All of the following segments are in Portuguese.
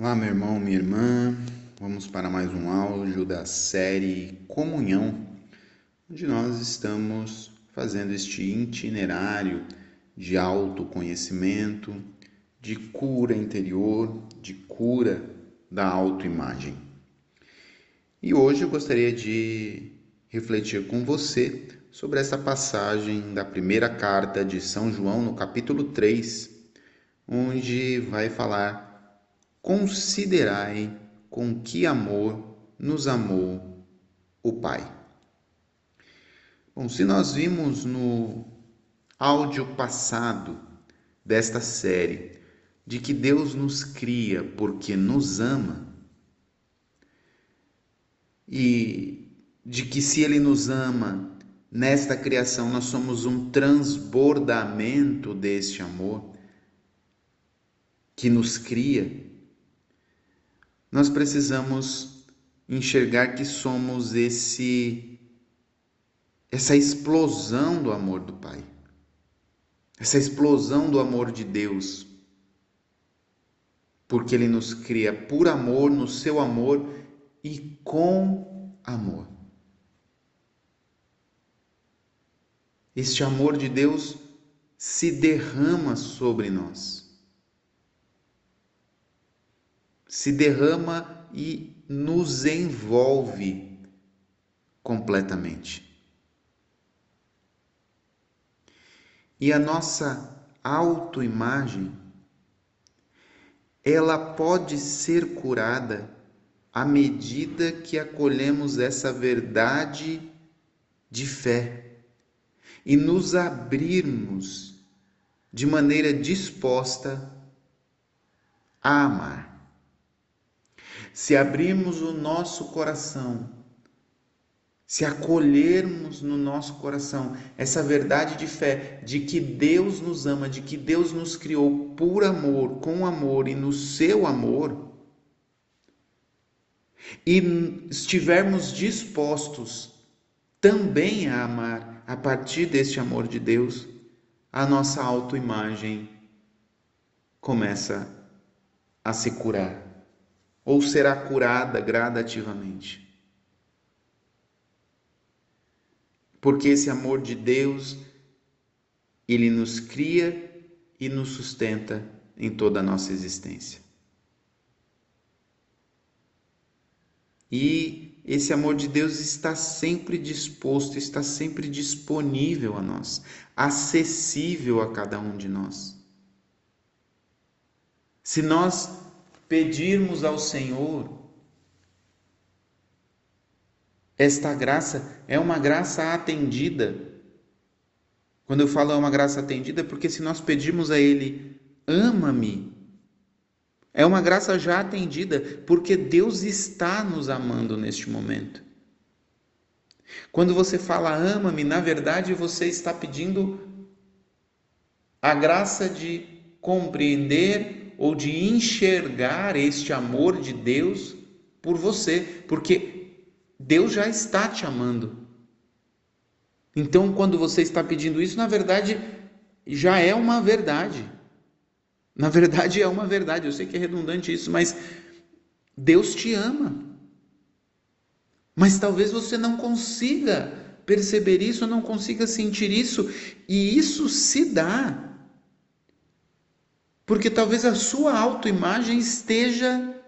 Olá, meu irmão, minha irmã. Vamos para mais um áudio da série Comunhão, onde nós estamos fazendo este itinerário de autoconhecimento, de cura interior, de cura da autoimagem. E hoje eu gostaria de refletir com você sobre essa passagem da primeira carta de São João, no capítulo 3, onde vai falar considerai com que amor nos amou o Pai. Bom, se nós vimos no áudio passado desta série de que Deus nos cria porque nos ama e de que se Ele nos ama, nesta criação nós somos um transbordamento deste amor que nos cria, nós precisamos enxergar que somos esse essa explosão do amor do Pai. Essa explosão do amor de Deus. Porque ele nos cria por amor, no seu amor e com amor. Este amor de Deus se derrama sobre nós. Se derrama e nos envolve completamente. E a nossa autoimagem, ela pode ser curada à medida que acolhemos essa verdade de fé e nos abrirmos de maneira disposta a amar se abrirmos o nosso coração, se acolhermos no nosso coração essa verdade de fé de que Deus nos ama, de que Deus nos criou por amor, com amor e no seu amor, e estivermos dispostos também a amar a partir deste amor de Deus, a nossa autoimagem começa a se curar ou será curada gradativamente. Porque esse amor de Deus, ele nos cria e nos sustenta em toda a nossa existência. E esse amor de Deus está sempre disposto, está sempre disponível a nós, acessível a cada um de nós. Se nós pedirmos ao Senhor. Esta graça é uma graça atendida. Quando eu falo é uma graça atendida, é porque se nós pedirmos a Ele, ama-me, é uma graça já atendida, porque Deus está nos amando neste momento. Quando você fala ama-me, na verdade você está pedindo a graça de compreender ou de enxergar este amor de Deus por você, porque Deus já está te amando. Então, quando você está pedindo isso, na verdade, já é uma verdade. Na verdade, é uma verdade. Eu sei que é redundante isso, mas Deus te ama. Mas talvez você não consiga perceber isso, não consiga sentir isso, e isso se dá porque talvez a sua autoimagem esteja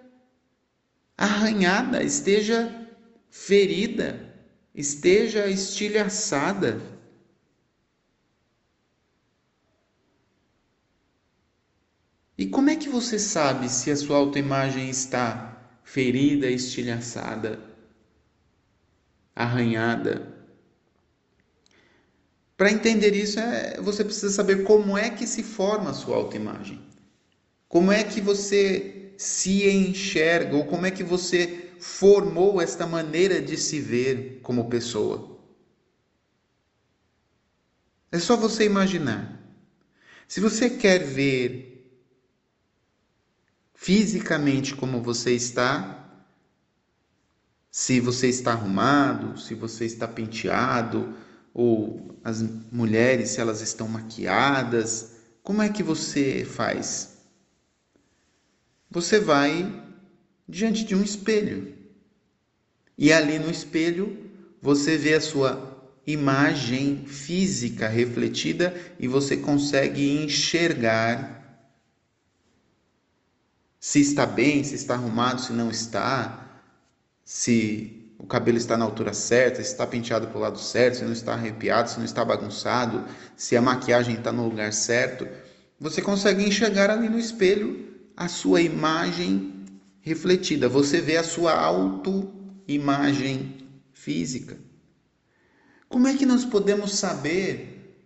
arranhada, esteja ferida, esteja estilhaçada. E como é que você sabe se a sua autoimagem está ferida, estilhaçada, arranhada? Para entender isso, é, você precisa saber como é que se forma a sua autoimagem. Como é que você se enxerga ou como é que você formou esta maneira de se ver como pessoa? É só você imaginar. Se você quer ver fisicamente como você está, se você está arrumado, se você está penteado, ou as mulheres se elas estão maquiadas, como é que você faz? Você vai diante de um espelho. E ali no espelho você vê a sua imagem física refletida e você consegue enxergar se está bem, se está arrumado, se não está, se o cabelo está na altura certa, se está penteado para o lado certo, se não está arrepiado, se não está bagunçado, se a maquiagem está no lugar certo. Você consegue enxergar ali no espelho a sua imagem refletida. Você vê a sua autoimagem física. Como é que nós podemos saber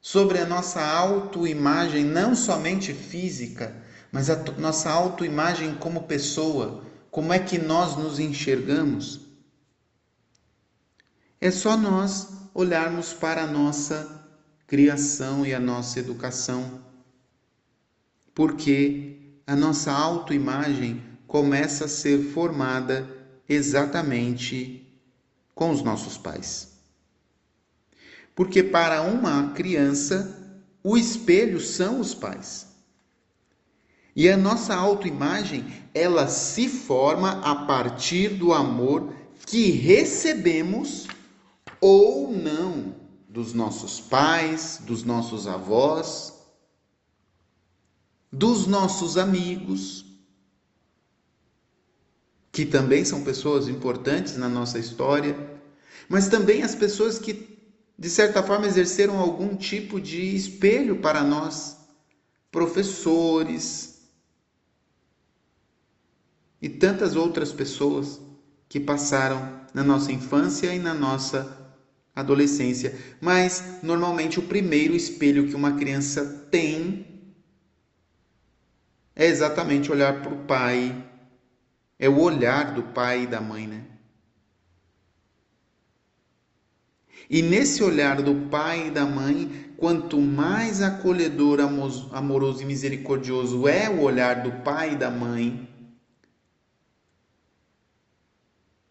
sobre a nossa autoimagem, não somente física, mas a nossa autoimagem como pessoa, como é que nós nos enxergamos? É só nós olharmos para a nossa criação e a nossa educação. Porque a nossa autoimagem começa a ser formada exatamente com os nossos pais. Porque para uma criança, o espelho são os pais. E a nossa autoimagem, ela se forma a partir do amor que recebemos ou não dos nossos pais, dos nossos avós, dos nossos amigos, que também são pessoas importantes na nossa história, mas também as pessoas que, de certa forma, exerceram algum tipo de espelho para nós, professores, e tantas outras pessoas que passaram na nossa infância e na nossa adolescência. Mas normalmente o primeiro espelho que uma criança tem é exatamente olhar para o pai, é o olhar do pai e da mãe, né? E nesse olhar do pai e da mãe, quanto mais acolhedor, amoroso e misericordioso é o olhar do pai e da mãe,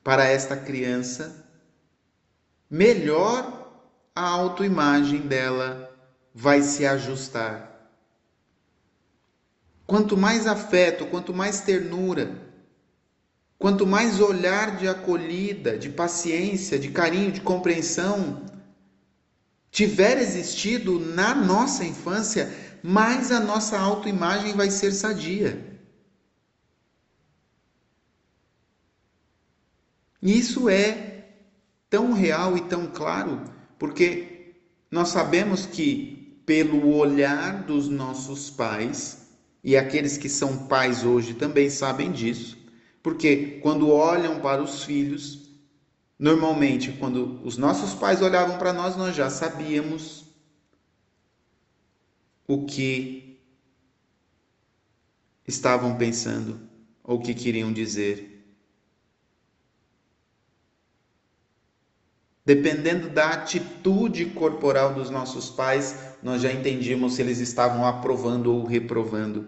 para esta criança, melhor a autoimagem dela vai se ajustar. Quanto mais afeto, quanto mais ternura, quanto mais olhar de acolhida, de paciência, de carinho, de compreensão tiver existido na nossa infância, mais a nossa autoimagem vai ser sadia. Isso é tão real e tão claro, porque nós sabemos que, pelo olhar dos nossos pais, e aqueles que são pais hoje também sabem disso, porque quando olham para os filhos, normalmente quando os nossos pais olhavam para nós, nós já sabíamos o que estavam pensando ou o que queriam dizer. Dependendo da atitude corporal dos nossos pais, nós já entendíamos se eles estavam aprovando ou reprovando.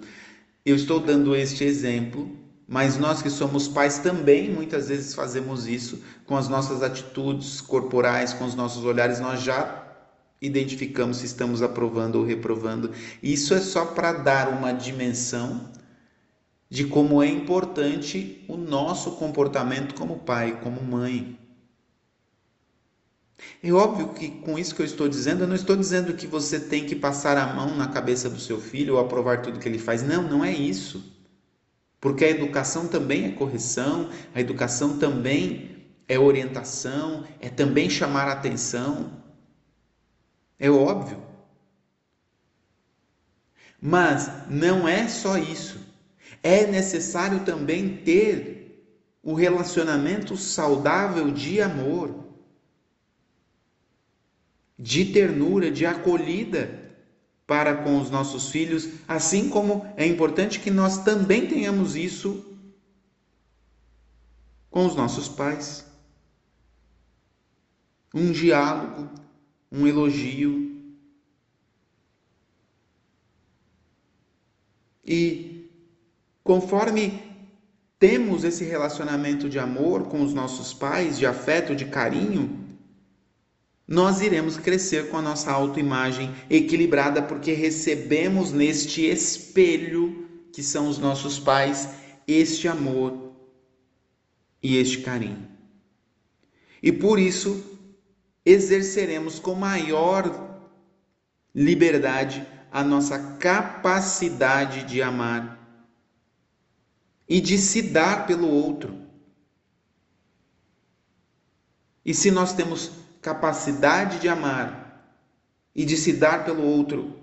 Eu estou dando este exemplo, mas nós que somos pais também muitas vezes fazemos isso com as nossas atitudes corporais, com os nossos olhares, nós já identificamos se estamos aprovando ou reprovando. Isso é só para dar uma dimensão de como é importante o nosso comportamento como pai, como mãe. É óbvio que com isso que eu estou dizendo, eu não estou dizendo que você tem que passar a mão na cabeça do seu filho ou aprovar tudo que ele faz. Não, não é isso. Porque a educação também é correção, a educação também é orientação, é também chamar a atenção. É óbvio. Mas não é só isso. É necessário também ter o relacionamento saudável de amor de ternura, de acolhida para com os nossos filhos, assim como é importante que nós também tenhamos isso com os nossos pais. Um diálogo, um elogio. E conforme temos esse relacionamento de amor com os nossos pais, de afeto, de carinho, nós iremos crescer com a nossa autoimagem equilibrada porque recebemos neste espelho que são os nossos pais, este amor e este carinho. E por isso exerceremos com maior liberdade a nossa capacidade de amar e de se dar pelo outro. E se nós temos capacidade de amar e de se dar pelo outro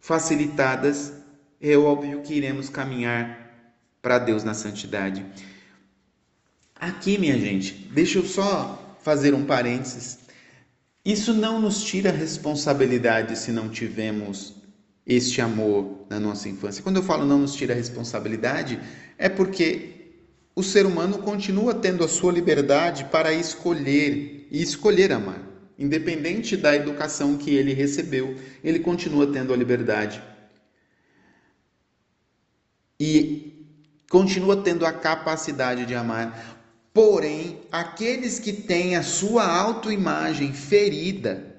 facilitadas, é óbvio que iremos caminhar para Deus na santidade. Aqui, minha gente, deixa eu só fazer um parênteses. Isso não nos tira responsabilidade se não tivemos este amor na nossa infância. Quando eu falo não nos tira responsabilidade, é porque o ser humano continua tendo a sua liberdade para escolher e escolher amar. Independente da educação que ele recebeu, ele continua tendo a liberdade. E continua tendo a capacidade de amar. Porém, aqueles que têm a sua autoimagem ferida,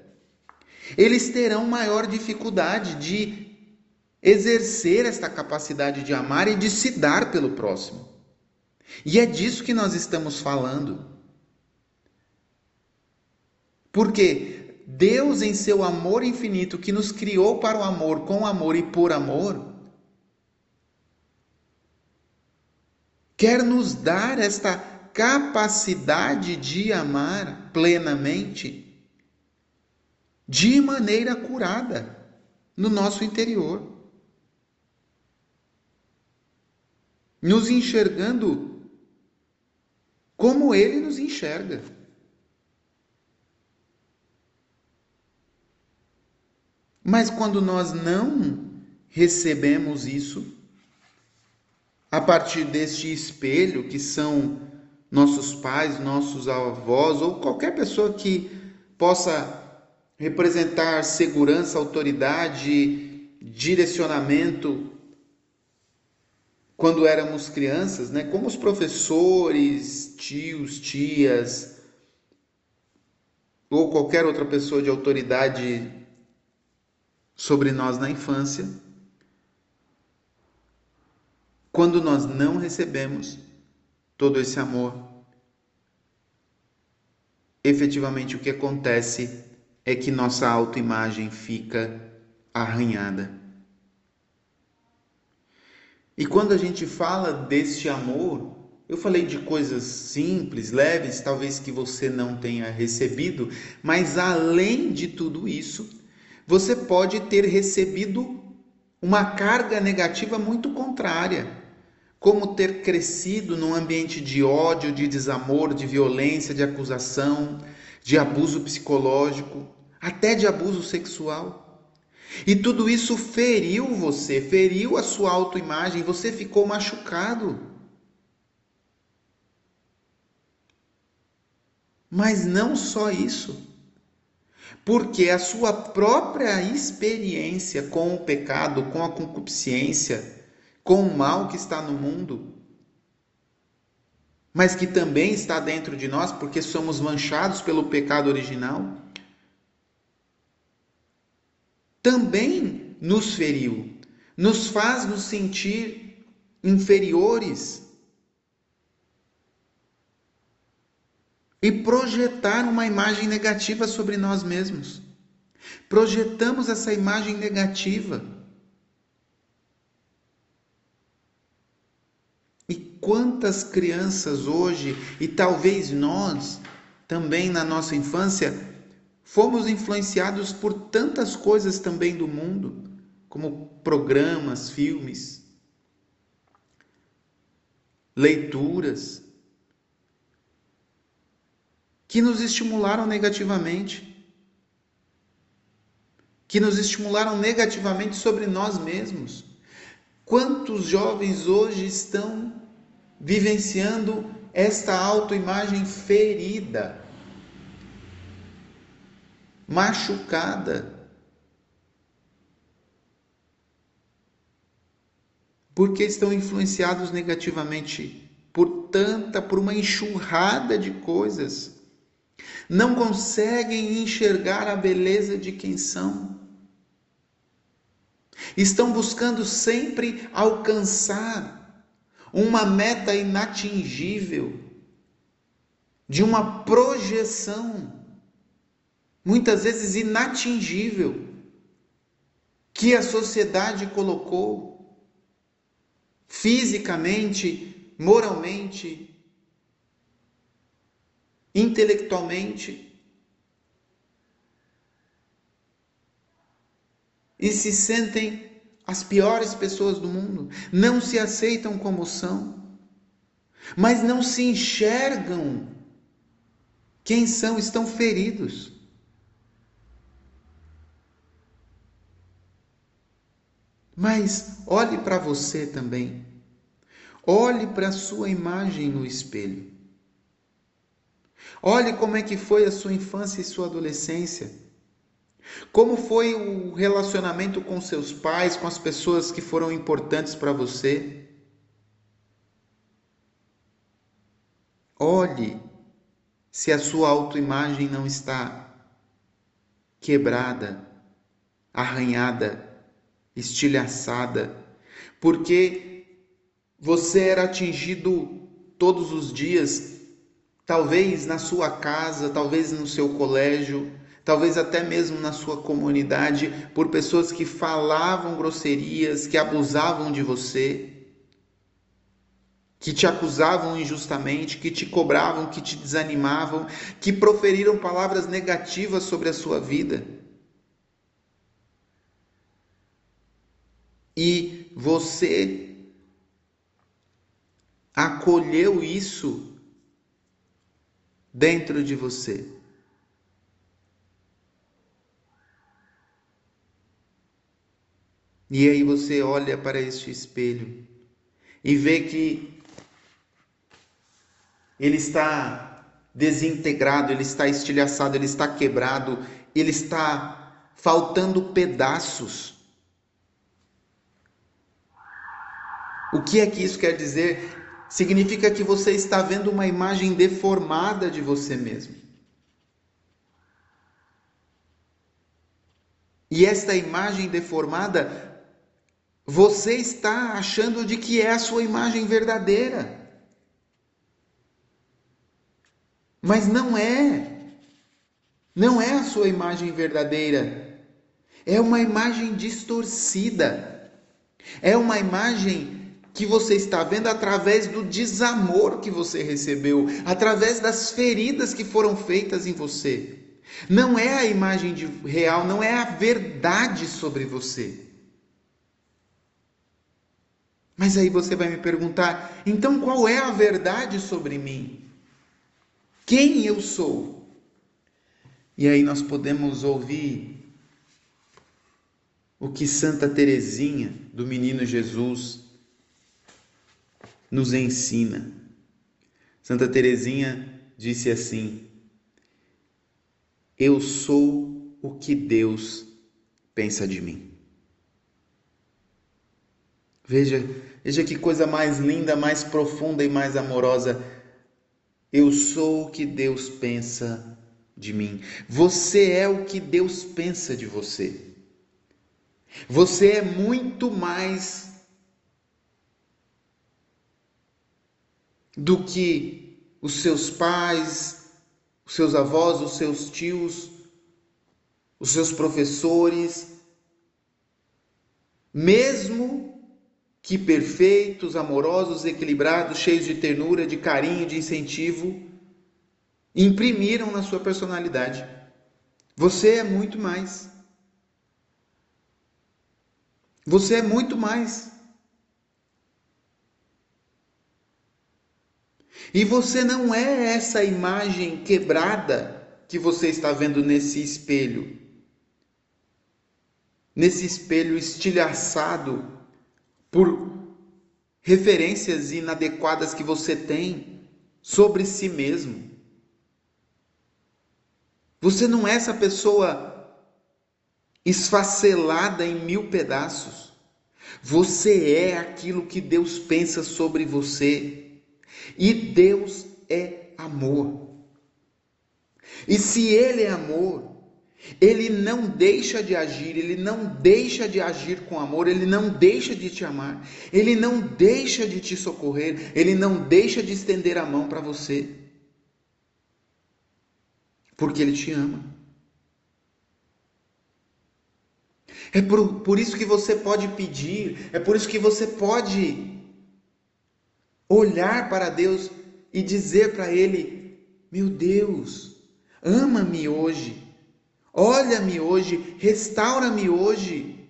eles terão maior dificuldade de exercer esta capacidade de amar e de se dar pelo próximo. E é disso que nós estamos falando. Porque Deus, em seu amor infinito, que nos criou para o amor, com amor e por amor, quer nos dar esta capacidade de amar plenamente de maneira curada no nosso interior. Nos enxergando como Ele nos enxerga. Mas quando nós não recebemos isso, a partir deste espelho que são nossos pais, nossos avós ou qualquer pessoa que possa representar segurança, autoridade, direcionamento quando éramos crianças, né? Como os professores, tios, tias ou qualquer outra pessoa de autoridade sobre nós na infância, quando nós não recebemos todo esse amor. Efetivamente, o que acontece é que nossa autoimagem fica arranhada. E quando a gente fala deste amor, eu falei de coisas simples, leves, talvez que você não tenha recebido, mas além de tudo isso, você pode ter recebido uma carga negativa muito contrária como ter crescido num ambiente de ódio, de desamor, de violência, de acusação, de abuso psicológico, até de abuso sexual. E tudo isso feriu você, feriu a sua autoimagem, você ficou machucado. Mas não só isso. Porque a sua própria experiência com o pecado, com a concupiscência, com o mal que está no mundo, mas que também está dentro de nós porque somos manchados pelo pecado original, também nos feriu, nos faz nos sentir inferiores e projetar uma imagem negativa sobre nós mesmos. Projetamos essa imagem negativa. quantas crianças hoje, e talvez nós também na nossa infância, fomos influenciados por tantas coisas também do mundo, como programas, filmes, leituras, que nos estimularam negativamente, que nos estimularam negativamente sobre nós mesmos. Quantos jovens hoje estão vivenciando esta autoimagem ferida, machucada. Porque estão influenciados negativamente por tanta, por uma enxurrada de coisas. Não conseguem enxergar a beleza de quem são. estão buscando sempre alcançar uma meta inatingível, de uma projeção, muitas vezes inatingível, que a sociedade colocou fisicamente, moralmente, intelectualmente. E se sentem as piores pessoas do mundo, não se aceitam como são, mas não se enxergam quem são, estão feridos. Mas olhe para você também. Olhe para a sua imagem no espelho. Olhe como é que foi a sua infância e sua adolescência. Como foi o relacionamento com seus pais, com as pessoas que foram importantes para você? Olhe se a sua autoimagem não está quebrada, arranhada, estilhaçada, porque você era atingido todos os dias talvez na sua casa, talvez no seu colégio, talvez até mesmo na sua comunidade, por pessoas que falavam grosserias, que abusavam de você, que te acusavam injustamente, que te cobravam, que te desanimavam, que proferiram palavras negativas sobre a sua vida. E você acolheu isso dentro de você. E aí você olha para este espelho e vê que ele está desintegrado, ele está estilhaçado, ele está quebrado, ele está faltando pedaços. O que é que isso quer dizer? significa que você está vendo uma imagem deformada de você mesmo. E esta imagem deformada, você está achando de que é a sua imagem verdadeira. Mas não é. Não é a sua imagem verdadeira. É uma imagem distorcida. É uma imagem que você está vendo através do desamor que você recebeu, através das feridas que foram feitas em você. Não é a imagem de, real, não é a verdade sobre você. Mas aí você vai me perguntar: então qual é a verdade sobre mim? Quem eu sou? E aí nós podemos ouvir o que Santa Teresinha do Menino Jesus nos ensina. Santa Teresinha disse assim: Eu sou o que Deus pensa de mim. Veja, veja que coisa mais linda, mais profunda e mais amorosa. Eu sou o que Deus pensa de mim. Você é o que Deus pensa de você. Você é muito mais do que os seus pais, os seus avós, os seus tios, os seus professores, mesmo que perfeitos, amorosos, equilibrados, cheios de ternura, de carinho, de incentivo, imprimiram na sua personalidade. Você é muito mais. Você é muito mais. E você não é essa imagem quebrada que você está vendo nesse espelho. Nesse espelho estilhaçado por referências inadequadas que você tem sobre si mesmo. Você não é essa pessoa esfacelada em mil pedaços. Você é aquilo que Deus pensa sobre você. E Deus é amor. E se Ele é amor, Ele não deixa de agir, ele não deixa de agir com amor, ele não deixa de te amar, ele não deixa de te socorrer, ele não deixa de estender a mão para você. Porque ele te ama. É por, por isso que você pode pedir, é por isso que você pode olhar para Deus e dizer para Ele: Meu Deus, ama-me hoje. Olha-me hoje, restaura-me hoje.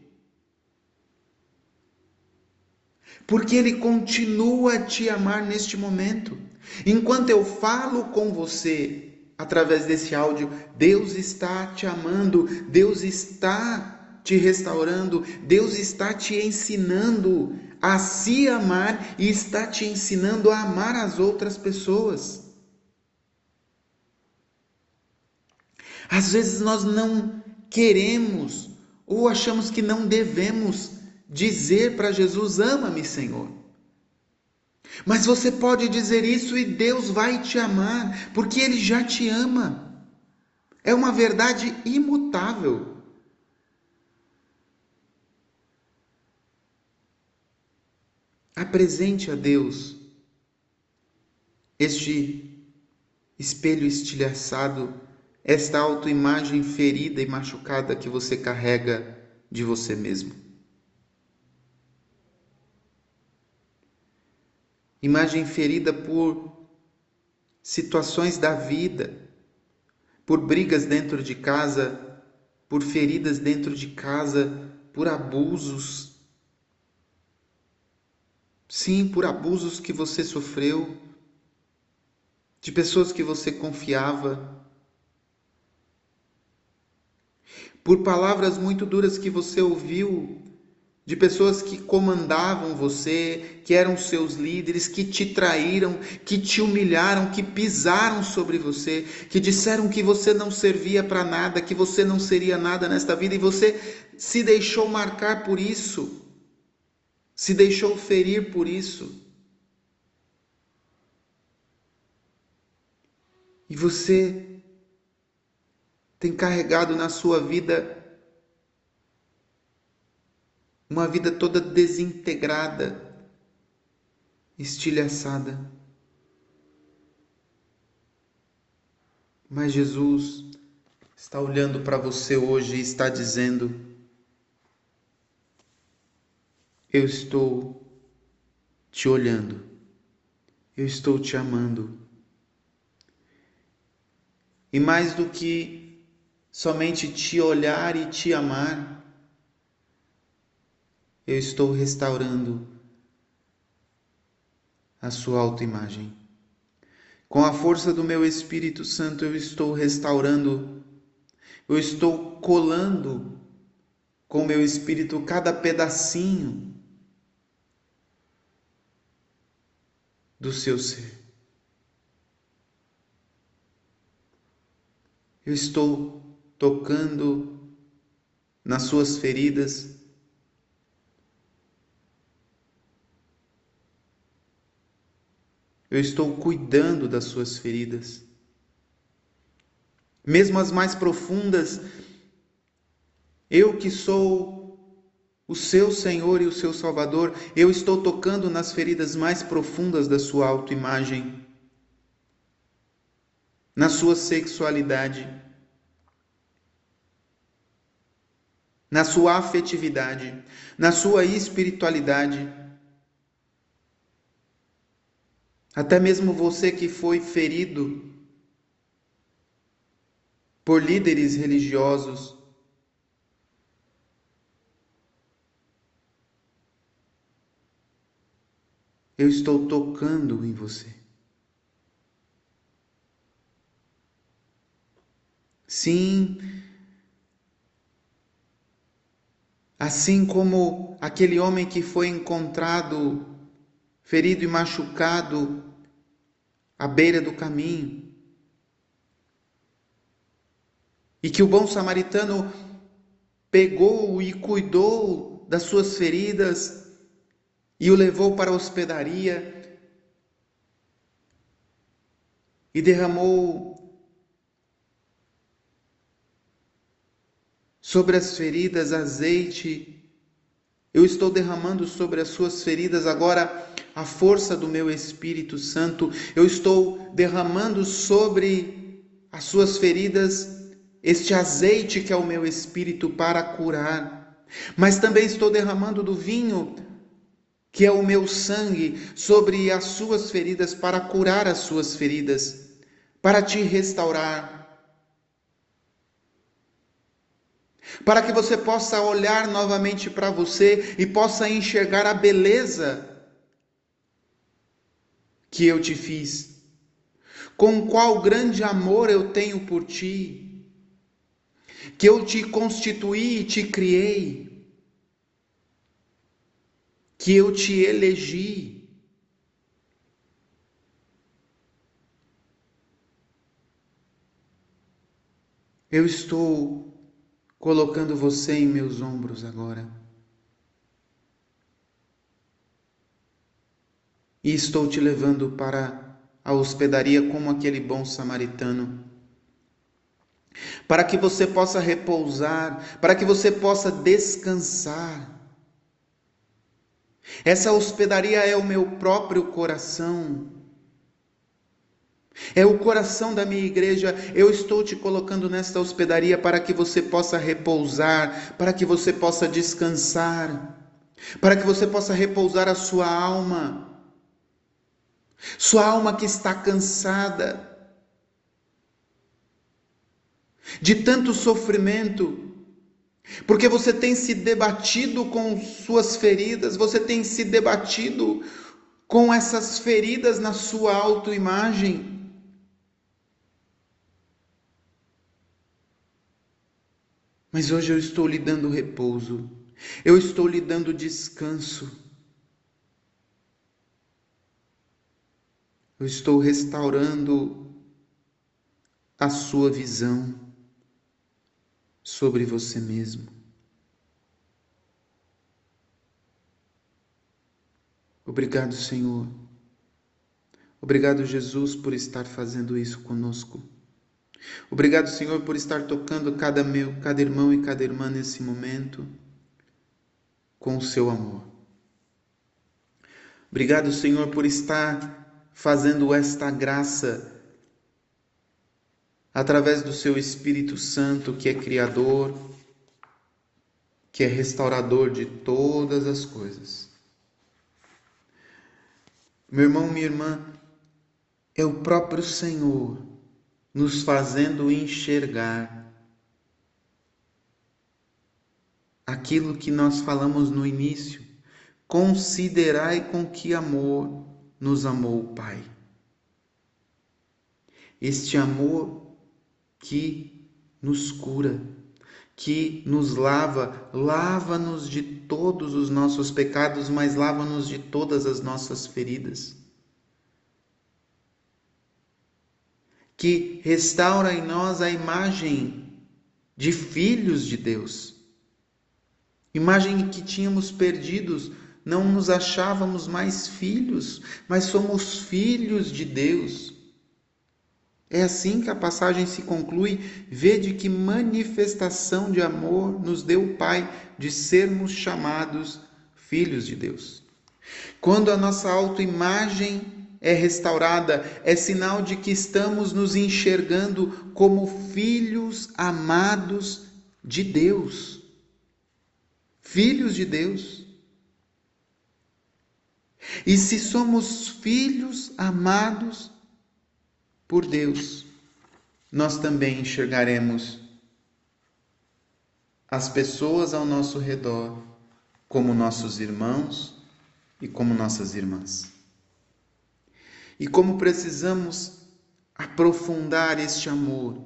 Porque Ele continua a te amar neste momento. Enquanto eu falo com você através desse áudio, Deus está te amando, Deus está te restaurando, Deus está te ensinando a se amar e está te ensinando a amar as outras pessoas. Às vezes nós não queremos ou achamos que não devemos dizer para Jesus: Ama-me, Senhor. Mas você pode dizer isso e Deus vai te amar, porque Ele já te ama. É uma verdade imutável. Apresente a Deus este espelho estilhaçado esta autoimagem ferida e machucada que você carrega de você mesmo. Imagem ferida por situações da vida, por brigas dentro de casa, por feridas dentro de casa, por abusos. Sim, por abusos que você sofreu, de pessoas que você confiava, por palavras muito duras que você ouviu de pessoas que comandavam você, que eram seus líderes, que te traíram, que te humilharam, que pisaram sobre você, que disseram que você não servia para nada, que você não seria nada nesta vida e você se deixou marcar por isso, se deixou ferir por isso. E você tem carregado na sua vida uma vida toda desintegrada, estilhaçada. Mas Jesus está olhando para você hoje e está dizendo: Eu estou te olhando, eu estou te amando. E mais do que somente te olhar e te amar, eu estou restaurando a sua autoimagem. Com a força do meu Espírito Santo, eu estou restaurando, eu estou colando com meu espírito cada pedacinho do seu ser. Eu estou tocando nas suas feridas. Eu estou cuidando das suas feridas. Mesmo as mais profundas, eu que sou o seu Senhor e o seu Salvador, eu estou tocando nas feridas mais profundas da sua autoimagem, na sua sexualidade na sua afetividade, na sua espiritualidade. Até mesmo você que foi ferido por líderes religiosos, eu estou tocando em você. Sim, Assim como aquele homem que foi encontrado ferido e machucado à beira do caminho, e que o bom samaritano pegou e cuidou das suas feridas e o levou para a hospedaria e derramou sobre as feridas azeite. Eu estou derramando sobre as suas feridas agora a força do meu Espírito Santo. Eu estou derramando sobre as suas feridas este azeite que é o meu espírito para curar. Mas também estou derramando do vinho que é o meu sangue sobre as suas feridas para curar as suas feridas, para te restaurar para que você possa olhar novamente para você e possa enxergar a beleza que eu te fiz. Com qual grande amor eu tenho por ti, que eu te constituí e te criei, que eu te elegi. Eu estou colocando você em meus ombros agora. E estou te levando para a hospedaria como aquele bom samaritano. Para que você possa repousar, para que você possa descansar. Essa hospedaria é o meu próprio coração. É o coração da minha igreja. Eu estou te colocando nesta hospedaria para que você possa repousar, para que você possa descansar, para que você possa repousar a sua alma. Sua alma que está cansada de tanto sofrimento, porque você tem se debatido com suas feridas, você tem se debatido com essas feridas na sua autoimagem. Mas hoje eu estou lhe dando repouso, eu estou lhe dando descanso. Eu estou restaurando a sua visão sobre você mesmo. Obrigado, Senhor. Obrigado, Jesus, por estar fazendo isso conosco. Obrigado, Senhor, por estar tocando cada meu, cada irmão e cada irmã nesse momento com o seu amor. Obrigado, Senhor, por estar fazendo esta graça através do seu Espírito Santo, que é criador, que é restaurador de todas as coisas. Meu irmão, minha irmã, é o próprio Senhor nos fazendo enxergar aquilo que nós falamos no início. Considerai com que amor nos amou o Pai. Este amor que nos cura, que nos lava, lava-nos de todos os nossos pecados, mas lava-nos de todas as nossas feridas. que restaura em nós a imagem de filhos de Deus. Imagem que tínhamos perdidos, não nos achávamos mais filhos, mas somos filhos de Deus. É assim que a passagem se conclui. Vede que manifestação de amor nos deu o Pai de sermos chamados filhos de Deus. Quando a nossa autoimagem é restaurada, é sinal de que estamos nos enxergando como filhos amados de Deus. Filhos de Deus. E se somos filhos amados por Deus, nós também enxergaremos as pessoas ao nosso redor como nossos irmãos e como nossas irmãs e como precisamos aprofundar este amor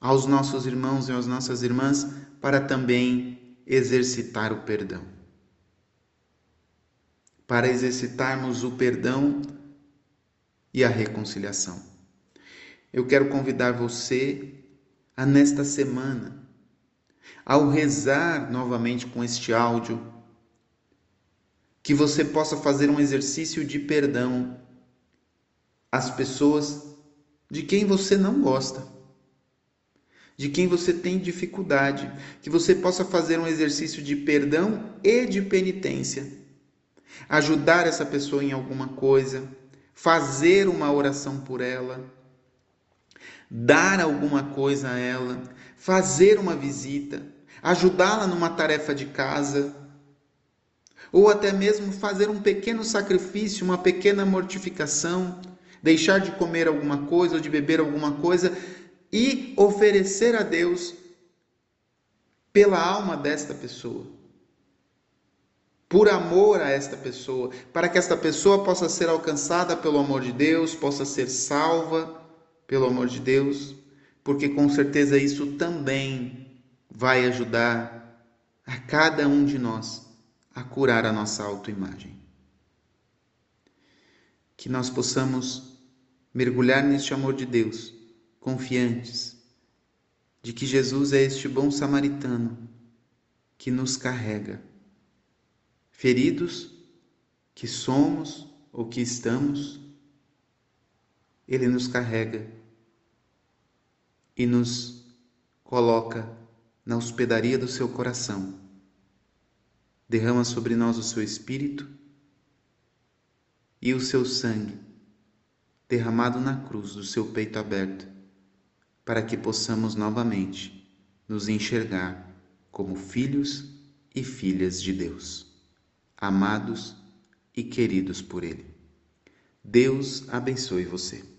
aos nossos irmãos e às nossas irmãs para também exercitar o perdão. Para exercitarmos o perdão e a reconciliação. Eu quero convidar você a nesta semana, ao rezar novamente com este áudio, que você possa fazer um exercício de perdão às pessoas de quem você não gosta, de quem você tem dificuldade, que você possa fazer um exercício de perdão e de penitência. Ajudar essa pessoa em alguma coisa, fazer uma oração por ela, dar alguma coisa a ela, fazer uma visita, ajudá-la numa tarefa de casa, ou até mesmo fazer um pequeno sacrifício, uma pequena mortificação, deixar de comer alguma coisa ou de beber alguma coisa e oferecer a Deus pela alma desta pessoa. Por amor a esta pessoa, para que esta pessoa possa ser alcançada pelo amor de Deus, possa ser salva pelo amor de Deus, porque com certeza isso também vai ajudar a cada um de nós a curar a nossa autoimagem. Que nós possamos mergulhar neste amor de Deus confiantes de que Jesus é este bom samaritano que nos carrega. Feridos que somos ou que estamos, Ele nos carrega e nos coloca na hospedaria do seu coração. Derrama sobre nós o seu espírito e o seu sangue, derramado na cruz do seu peito aberto para que possamos novamente nos enxergar como filhos e filhas de Deus, amados e queridos por Ele. Deus abençoe você.